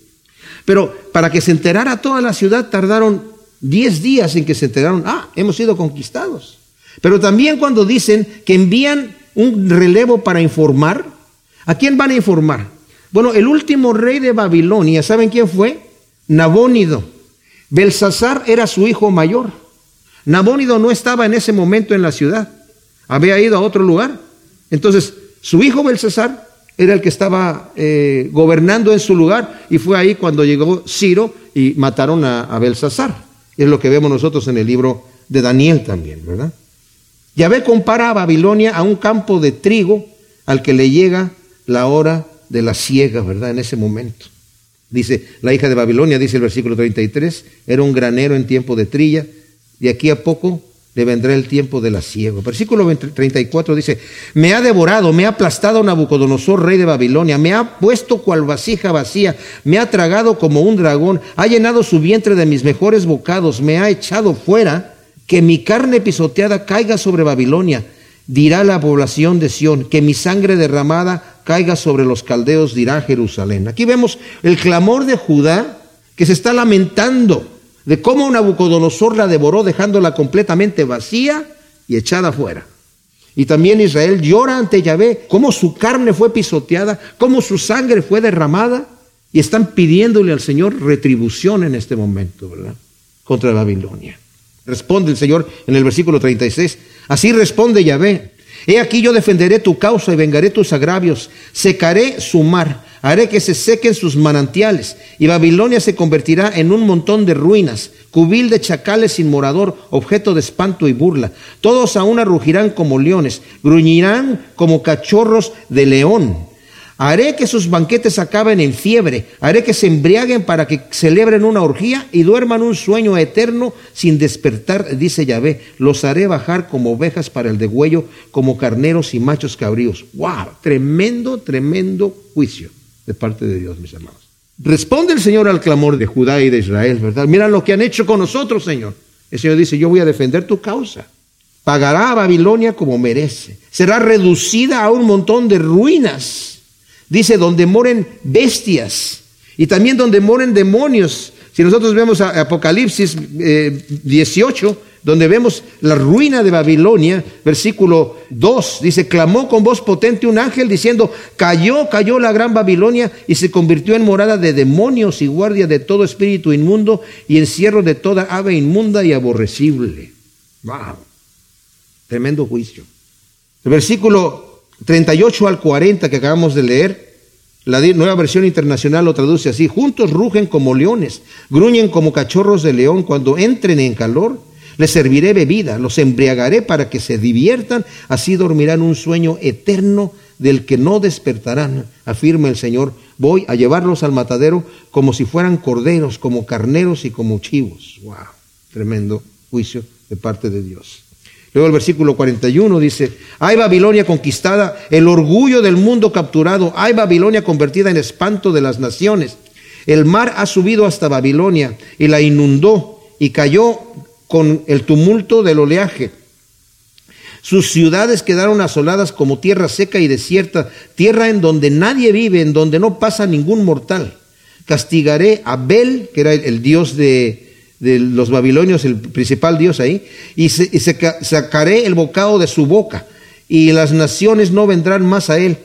Pero para que se enterara toda la ciudad tardaron 10 días en que se enteraron, ah, hemos sido conquistados. Pero también cuando dicen que envían un relevo para informar, ¿a quién van a informar? Bueno, el último rey de Babilonia, ¿saben quién fue? Nabónido. Belsasar era su hijo mayor. Nabónido no estaba en ese momento en la ciudad, había ido a otro lugar. Entonces, su hijo Belsasar era el que estaba eh, gobernando en su lugar y fue ahí cuando llegó Ciro y mataron a, a Belsasar. Es lo que vemos nosotros en el libro de Daniel también, ¿verdad? Yahvé compara a Babilonia a un campo de trigo al que le llega la hora de la siega, ¿verdad? En ese momento. Dice, la hija de Babilonia, dice el versículo 33, era un granero en tiempo de trilla, de aquí a poco le vendrá el tiempo de la ciego. Versículo 34 dice, me ha devorado, me ha aplastado Nabucodonosor, rey de Babilonia, me ha puesto cual vasija vacía, me ha tragado como un dragón, ha llenado su vientre de mis mejores bocados, me ha echado fuera, que mi carne pisoteada caiga sobre Babilonia, dirá la población de Sión, que mi sangre derramada caiga sobre los caldeos, dirá Jerusalén. Aquí vemos el clamor de Judá que se está lamentando de cómo Nabucodonosor la devoró dejándola completamente vacía y echada afuera. Y también Israel llora ante Yahvé, cómo su carne fue pisoteada, cómo su sangre fue derramada, y están pidiéndole al Señor retribución en este momento, ¿verdad? Contra Babilonia. Responde el Señor en el versículo 36, así responde Yahvé, He aquí yo defenderé tu causa y vengaré tus agravios, secaré su mar, haré que se sequen sus manantiales, y Babilonia se convertirá en un montón de ruinas, cubil de chacales sin morador, objeto de espanto y burla. Todos aún rugirán como leones, gruñirán como cachorros de león. Haré que sus banquetes acaben en fiebre, haré que se embriaguen para que celebren una orgía y duerman un sueño eterno sin despertar, dice Yahvé. Los haré bajar como ovejas para el degüello, como carneros y machos cabríos. ¡Wow! Tremendo, tremendo juicio de parte de Dios, mis amados. Responde el Señor al clamor de Judá y de Israel, ¿verdad? Mira lo que han hecho con nosotros, Señor. El Señor dice, yo voy a defender tu causa. Pagará a Babilonia como merece. Será reducida a un montón de ruinas Dice, donde moren bestias y también donde moren demonios. Si nosotros vemos a Apocalipsis 18, eh, donde vemos la ruina de Babilonia, versículo 2, dice, clamó con voz potente un ángel diciendo, cayó, cayó la gran Babilonia y se convirtió en morada de demonios y guardia de todo espíritu inmundo y encierro de toda ave inmunda y aborrecible. Wow, tremendo juicio. Versículo 38 al 40 que acabamos de leer, la nueva versión internacional lo traduce así, juntos rugen como leones, gruñen como cachorros de león cuando entren en calor les serviré bebida, los embriagaré para que se diviertan, así dormirán un sueño eterno del que no despertarán, afirma el Señor. Voy a llevarlos al matadero como si fueran corderos, como carneros y como chivos. ¡Wow! Tremendo juicio de parte de Dios. Luego el versículo 41 dice, hay Babilonia conquistada, el orgullo del mundo capturado, hay Babilonia convertida en espanto de las naciones. El mar ha subido hasta Babilonia y la inundó y cayó con el tumulto del oleaje. Sus ciudades quedaron asoladas como tierra seca y desierta, tierra en donde nadie vive, en donde no pasa ningún mortal. Castigaré a Bel, que era el, dios de, los babilonios, el principal dios ahí, y, y sacaré el bocado de su boca, y las naciones no vendrán más a él.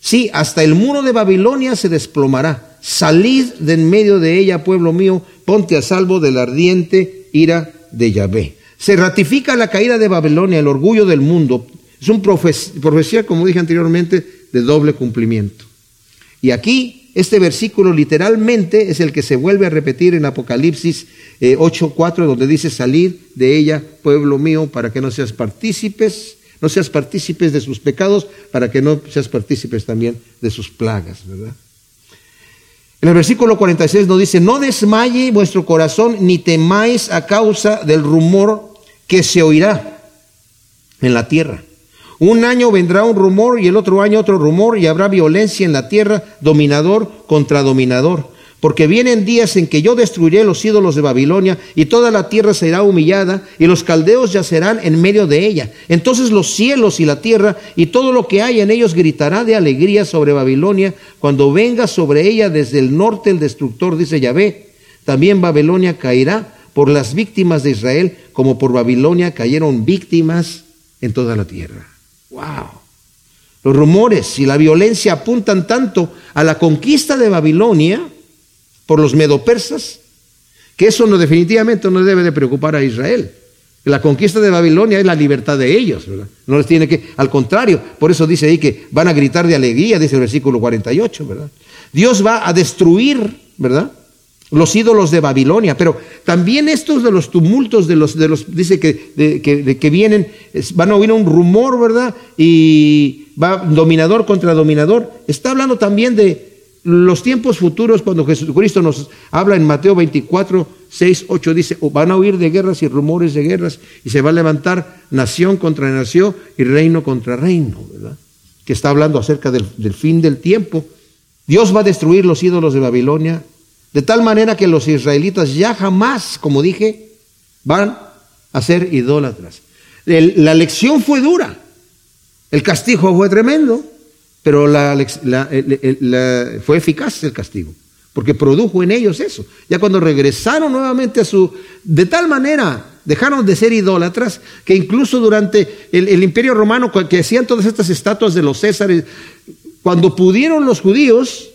Sí, hasta el muro de Babilonia se desplomará. Salid de en medio de ella, pueblo mío, ponte a salvo de la ardiente ira de Yahvé. Se ratifica la caída de Babilonia, el orgullo del mundo. Es una profecía, como dije anteriormente, de doble cumplimiento. Y aquí, este versículo literalmente es el que se vuelve a repetir en Apocalipsis 8.4, eh, donde dice, salir de ella, pueblo mío, para que no seas partícipes, no seas partícipes de sus pecados, para que no seas partícipes también de sus plagas, ¿verdad? En el versículo 46 nos dice, no desmaye vuestro corazón ni temáis a causa del rumor que se oirá en la tierra. Un año vendrá un rumor y el otro año otro rumor y habrá violencia en la tierra, dominador contra dominador porque vienen días en que yo destruiré los ídolos de Babilonia y toda la tierra será humillada y los caldeos yacerán en medio de ella. Entonces los cielos y la tierra y todo lo que hay en ellos gritará de alegría sobre Babilonia cuando venga sobre ella desde el norte el destructor, dice Yahvé. También Babilonia caerá por las víctimas de Israel como por Babilonia cayeron víctimas en toda la tierra. ¡Wow! Los rumores y la violencia apuntan tanto a la conquista de Babilonia, por los medopersas, que eso no, definitivamente no debe de preocupar a Israel. La conquista de Babilonia es la libertad de ellos, ¿verdad? No les tiene que, al contrario, por eso dice ahí que van a gritar de alegría, dice el versículo 48, ¿verdad? Dios va a destruir, ¿verdad? Los ídolos de Babilonia, pero también estos de los tumultos de los, de los dice que, de, que vienen, van a oír un rumor, ¿verdad? Y va dominador contra dominador. Está hablando también de, los tiempos futuros, cuando Jesucristo nos habla en Mateo 24, 6, 8, dice, van a oír de guerras y rumores de guerras, y se va a levantar nación contra nación y reino contra reino, ¿verdad? Que está hablando acerca del fin del tiempo. Dios va a destruir los ídolos de Babilonia, de tal manera que los israelitas ya jamás, como dije, van a ser idólatras. la lección fue dura, el castigo fue tremendo pero fue eficaz el castigo, porque produjo en ellos eso. Ya cuando regresaron nuevamente a su... De tal manera dejaron de ser idólatras que incluso durante el, imperio romano, que hacían todas estas estatuas de los césares, cuando pudieron los judíos,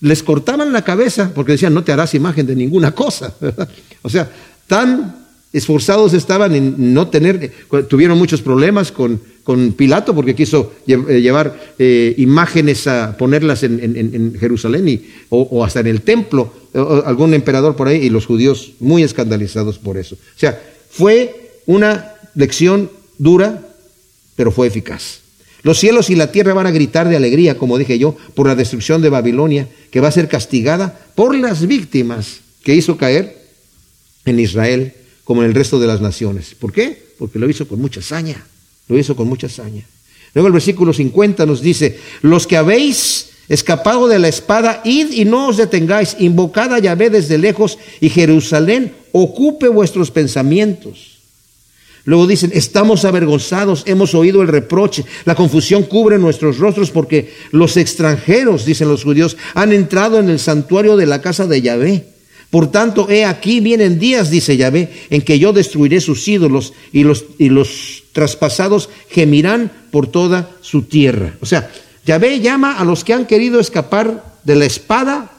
les cortaban la cabeza porque decían, no te harás imagen de ninguna cosa. o sea, tan esforzados estaban en no tener, tuvieron muchos problemas con, con Pilato porque quiso eh, llevar eh, imágenes a ponerlas en, Jerusalén y, o, hasta en el templo, algún emperador por ahí y los judíos muy escandalizados por eso. O sea, fue una lección dura, pero fue eficaz. Los cielos y la tierra van a gritar de alegría, como dije yo, por la destrucción de Babilonia, que va a ser castigada por las víctimas que hizo caer en Israel como en el resto de las naciones. ¿Por qué? Porque lo hizo con mucha saña, lo hizo con mucha saña. Luego el versículo 50 nos dice, los que habéis escapado de la espada, id y no os detengáis, invocad a Yahvé desde lejos y Jerusalén ocupe vuestros pensamientos. Luego dicen, estamos avergonzados, hemos oído el reproche, la confusión cubre nuestros rostros porque los extranjeros, dicen los judíos, han entrado en el santuario de la casa de Yahvé. Por tanto, he aquí vienen días, dice Yahvé, en que yo destruiré sus ídolos y los, y los traspasados gemirán por toda su tierra. O sea, Yahvé llama a los que han querido escapar de la espada,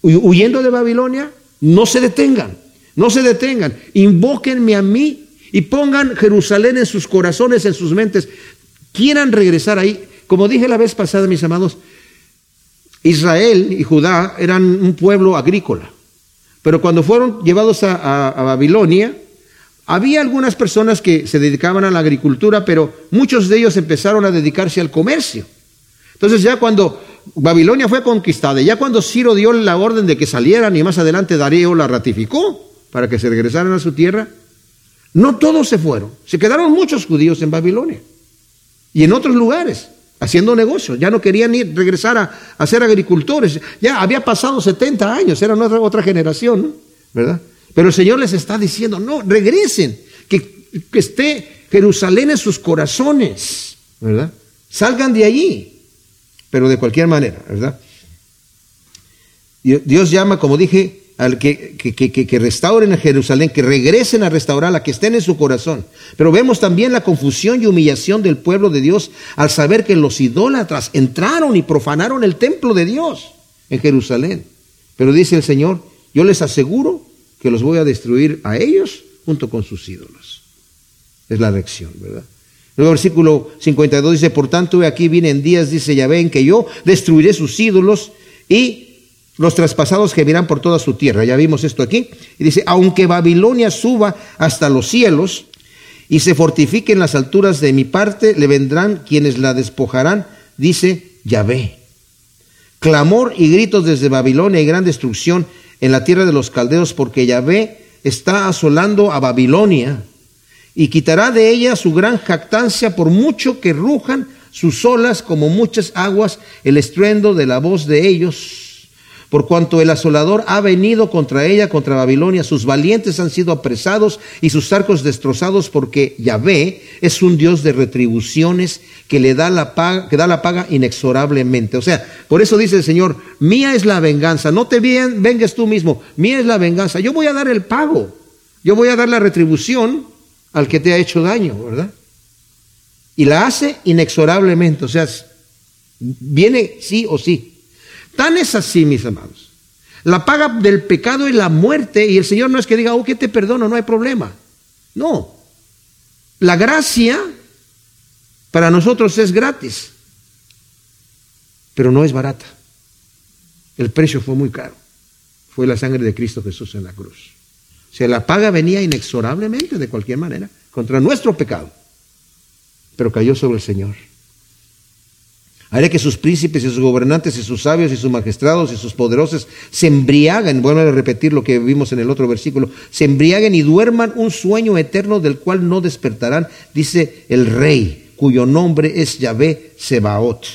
huyendo de Babilonia, no se detengan, no se detengan, invóquenme a mí y pongan Jerusalén en sus corazones, en sus mentes. Quieran regresar ahí. Como dije la vez pasada, mis amados, Israel y Judá eran un pueblo agrícola. Pero cuando fueron llevados a, Babilonia, había algunas personas que se dedicaban a la agricultura, pero muchos de ellos empezaron a dedicarse al comercio. Entonces ya cuando Babilonia fue conquistada, ya cuando Ciro dio la orden de que salieran y más adelante Darío la ratificó para que se regresaran a su tierra, no todos se fueron, se quedaron muchos judíos en Babilonia y en otros lugares haciendo negocios, ya no querían ir, regresar a, ser agricultores, ya había pasado 70 años, era otra, otra generación, ¿verdad? Pero el Señor les está diciendo, no, regresen, que, que esté Jerusalén en sus corazones, ¿verdad? Salgan de allí, pero de cualquier manera, ¿verdad? Dios llama, como dije, al que, que, restauren a Jerusalén, que regresen a restaurarla, que estén en su corazón. Pero vemos también la confusión y humillación del pueblo de Dios al saber que los idólatras entraron y profanaron el templo de Dios en Jerusalén. Pero dice el Señor, yo les aseguro que los voy a destruir a ellos junto con sus ídolos. Es la lección, ¿verdad? Luego el versículo 52 dice, por tanto, aquí vienen días, dice Yahvé, en que yo destruiré sus ídolos y los traspasados gemirán por toda su tierra. Ya vimos esto aquí. Y dice, aunque Babilonia suba hasta los cielos y se fortifique en las alturas de mi parte, le vendrán quienes la despojarán, dice Yahvé. Clamor y gritos desde Babilonia y gran destrucción en la tierra de los caldeos, porque Yahvé está asolando a Babilonia y quitará de ella su gran jactancia por mucho que rujan sus olas como muchas aguas, el estruendo de la voz de ellos por cuanto el asolador ha venido contra ella, contra Babilonia, sus valientes han sido apresados y sus arcos destrozados, porque Yahvé es un Dios de retribuciones que le da la paga, que da la paga inexorablemente. O sea, por eso dice el Señor, mía es la venganza, no te vengas tú mismo, mía es la venganza, yo voy a dar el pago, yo voy a dar la retribución al que te ha hecho daño, ¿verdad? Y la hace inexorablemente, o sea, viene sí o sí. Tan es así, mis amados. La paga del pecado es la muerte y el Señor no es que diga, oh, que te perdono, no hay problema. No. La gracia para nosotros es gratis, pero no es barata. El precio fue muy caro. Fue la sangre de Cristo Jesús en la cruz. O sea, la paga venía inexorablemente, de cualquier manera, contra nuestro pecado, pero cayó sobre el Señor. Haré que sus príncipes y sus gobernantes y sus sabios y sus magistrados y sus poderosos se embriaguen, vuelvo a repetir lo que vimos en el otro versículo, se embriaguen y duerman un sueño eterno del cual no despertarán, dice el rey, cuyo nombre es Yahvé Sebaot.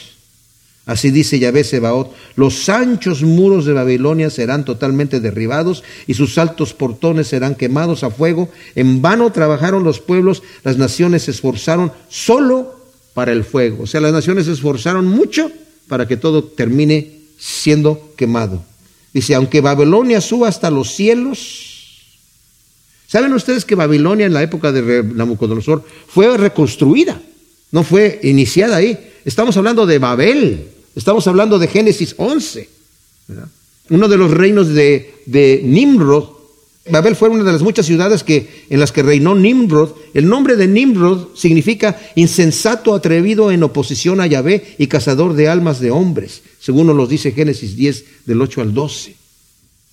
Así dice Yahvé Sebaot, los anchos muros de Babilonia serán totalmente derribados y sus altos portones serán quemados a fuego. En vano trabajaron los pueblos, las naciones se esforzaron solo para el fuego. O sea, las naciones se esforzaron mucho para que todo termine siendo quemado. Dice, aunque Babilonia suba hasta los cielos, ¿saben ustedes que Babilonia en la época de Nabucodonosor fue reconstruida? No fue iniciada ahí. Estamos hablando de Babel, estamos hablando de Génesis 11. Uno de los reinos de, de Nimrod Babel fue una de las muchas ciudades que, en las que reinó Nimrod. El nombre de Nimrod significa insensato, atrevido en oposición a Yahvé y cazador de almas de hombres, según nos dice Génesis 10 del 8 al 12.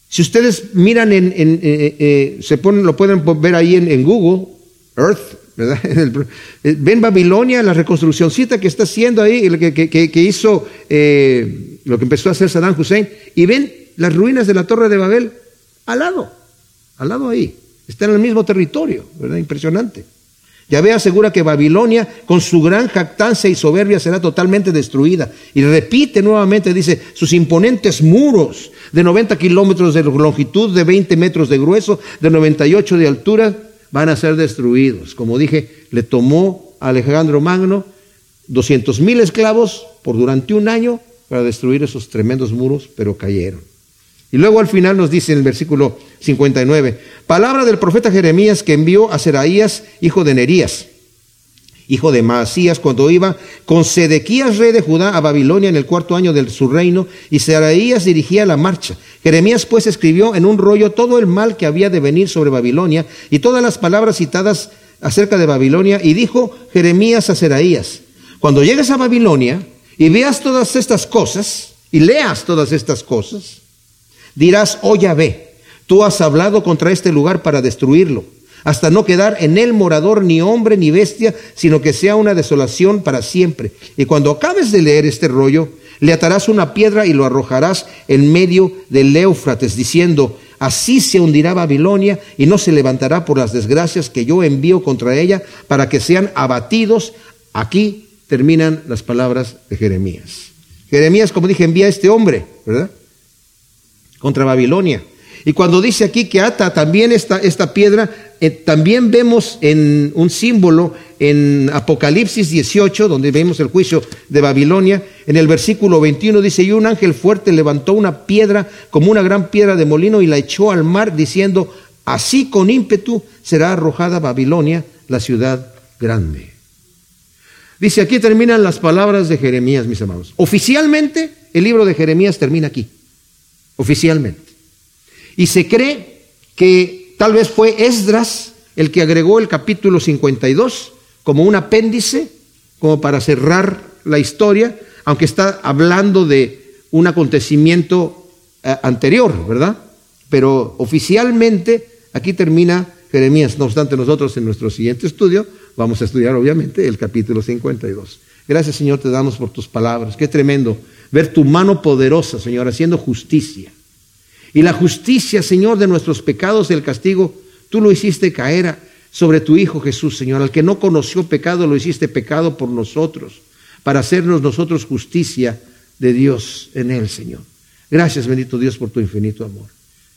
Si ustedes miran en, eh, eh, eh, se ponen, lo pueden ver ahí en, Google, Earth, ¿verdad? Ven Babilonia, la reconstruccióncita que está haciendo ahí, que, que hizo lo que empezó a hacer Saddam Hussein, y ven las ruinas de la Torre de Babel al lado al lado ahí. Está en el mismo territorio, ¿verdad? Impresionante. Yahvé asegura que Babilonia, con su gran jactancia y soberbia, será totalmente destruida. Y repite nuevamente, dice, sus imponentes muros de 90 kilómetros de longitud, de 20 metros de grueso, de 98 de altura, van a ser destruidos. Como dije, le tomó a Alejandro Magno 200 mil esclavos por durante un año para destruir esos tremendos muros, pero cayeron. Y luego al final nos dice en el versículo 59, palabra del profeta Jeremías que envió a Seraías, hijo de Nerías hijo de Maasías, cuando iba con Sedequías, rey de Judá, a Babilonia en el cuarto año de su reino, y Seraías dirigía la marcha. Jeremías pues escribió en un rollo todo el mal que había de venir sobre Babilonia y todas las palabras citadas acerca de Babilonia, y dijo Jeremías a Seraías, cuando llegues a Babilonia y veas todas estas cosas, y leas todas estas cosas, dirás, oh ve, tú has hablado contra este lugar para destruirlo hasta no quedar en él morador ni hombre ni bestia, sino que sea una desolación para siempre. Y cuando acabes de leer este rollo, le atarás una piedra y lo arrojarás en medio del Éufrates, diciendo, así se hundirá Babilonia y no se levantará por las desgracias que yo envío contra ella para que sean abatidos. Aquí terminan las palabras de Jeremías. Jeremías, como dije, envía a este hombre, ¿verdad? Contra Babilonia. Y cuando dice aquí que ata también esta, esta piedra, eh, también vemos en un símbolo en Apocalipsis 18, donde vemos el juicio de Babilonia, en el versículo 21 dice, y un ángel fuerte levantó una piedra como una gran piedra de molino y la echó al mar, diciendo, así con ímpetu será arrojada Babilonia, la ciudad grande. Dice, aquí terminan las palabras de Jeremías, mis amados. Oficialmente, el libro de Jeremías termina aquí. Oficialmente. Y se cree que tal vez fue Esdras el que agregó el capítulo 52 como un apéndice, como para cerrar la historia, aunque está hablando de un acontecimiento eh, anterior, ¿verdad? Pero oficialmente aquí termina Jeremías. No obstante, nosotros en nuestro siguiente estudio vamos a estudiar obviamente el capítulo 52. Gracias Señor, te damos por tus palabras. Qué tremendo ver tu mano poderosa, Señor, haciendo justicia y la justicia, Señor, de nuestros pecados, el castigo, tú lo hiciste caer sobre tu Hijo Jesús, Señor. Al que no conoció pecado, lo hiciste pecado por nosotros, para hacernos nosotros justicia de Dios en Él, Señor. Gracias, bendito Dios, por tu infinito amor.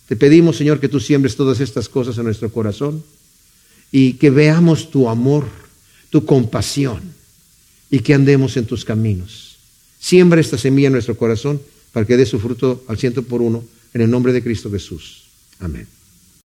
Te pedimos, Señor, que tú siembres todas estas cosas en nuestro corazón y que veamos tu amor, tu compasión y que andemos en tus caminos. Siembra esta semilla en nuestro corazón para que dé su fruto al ciento por uno en el nombre de Cristo Jesús. Amén.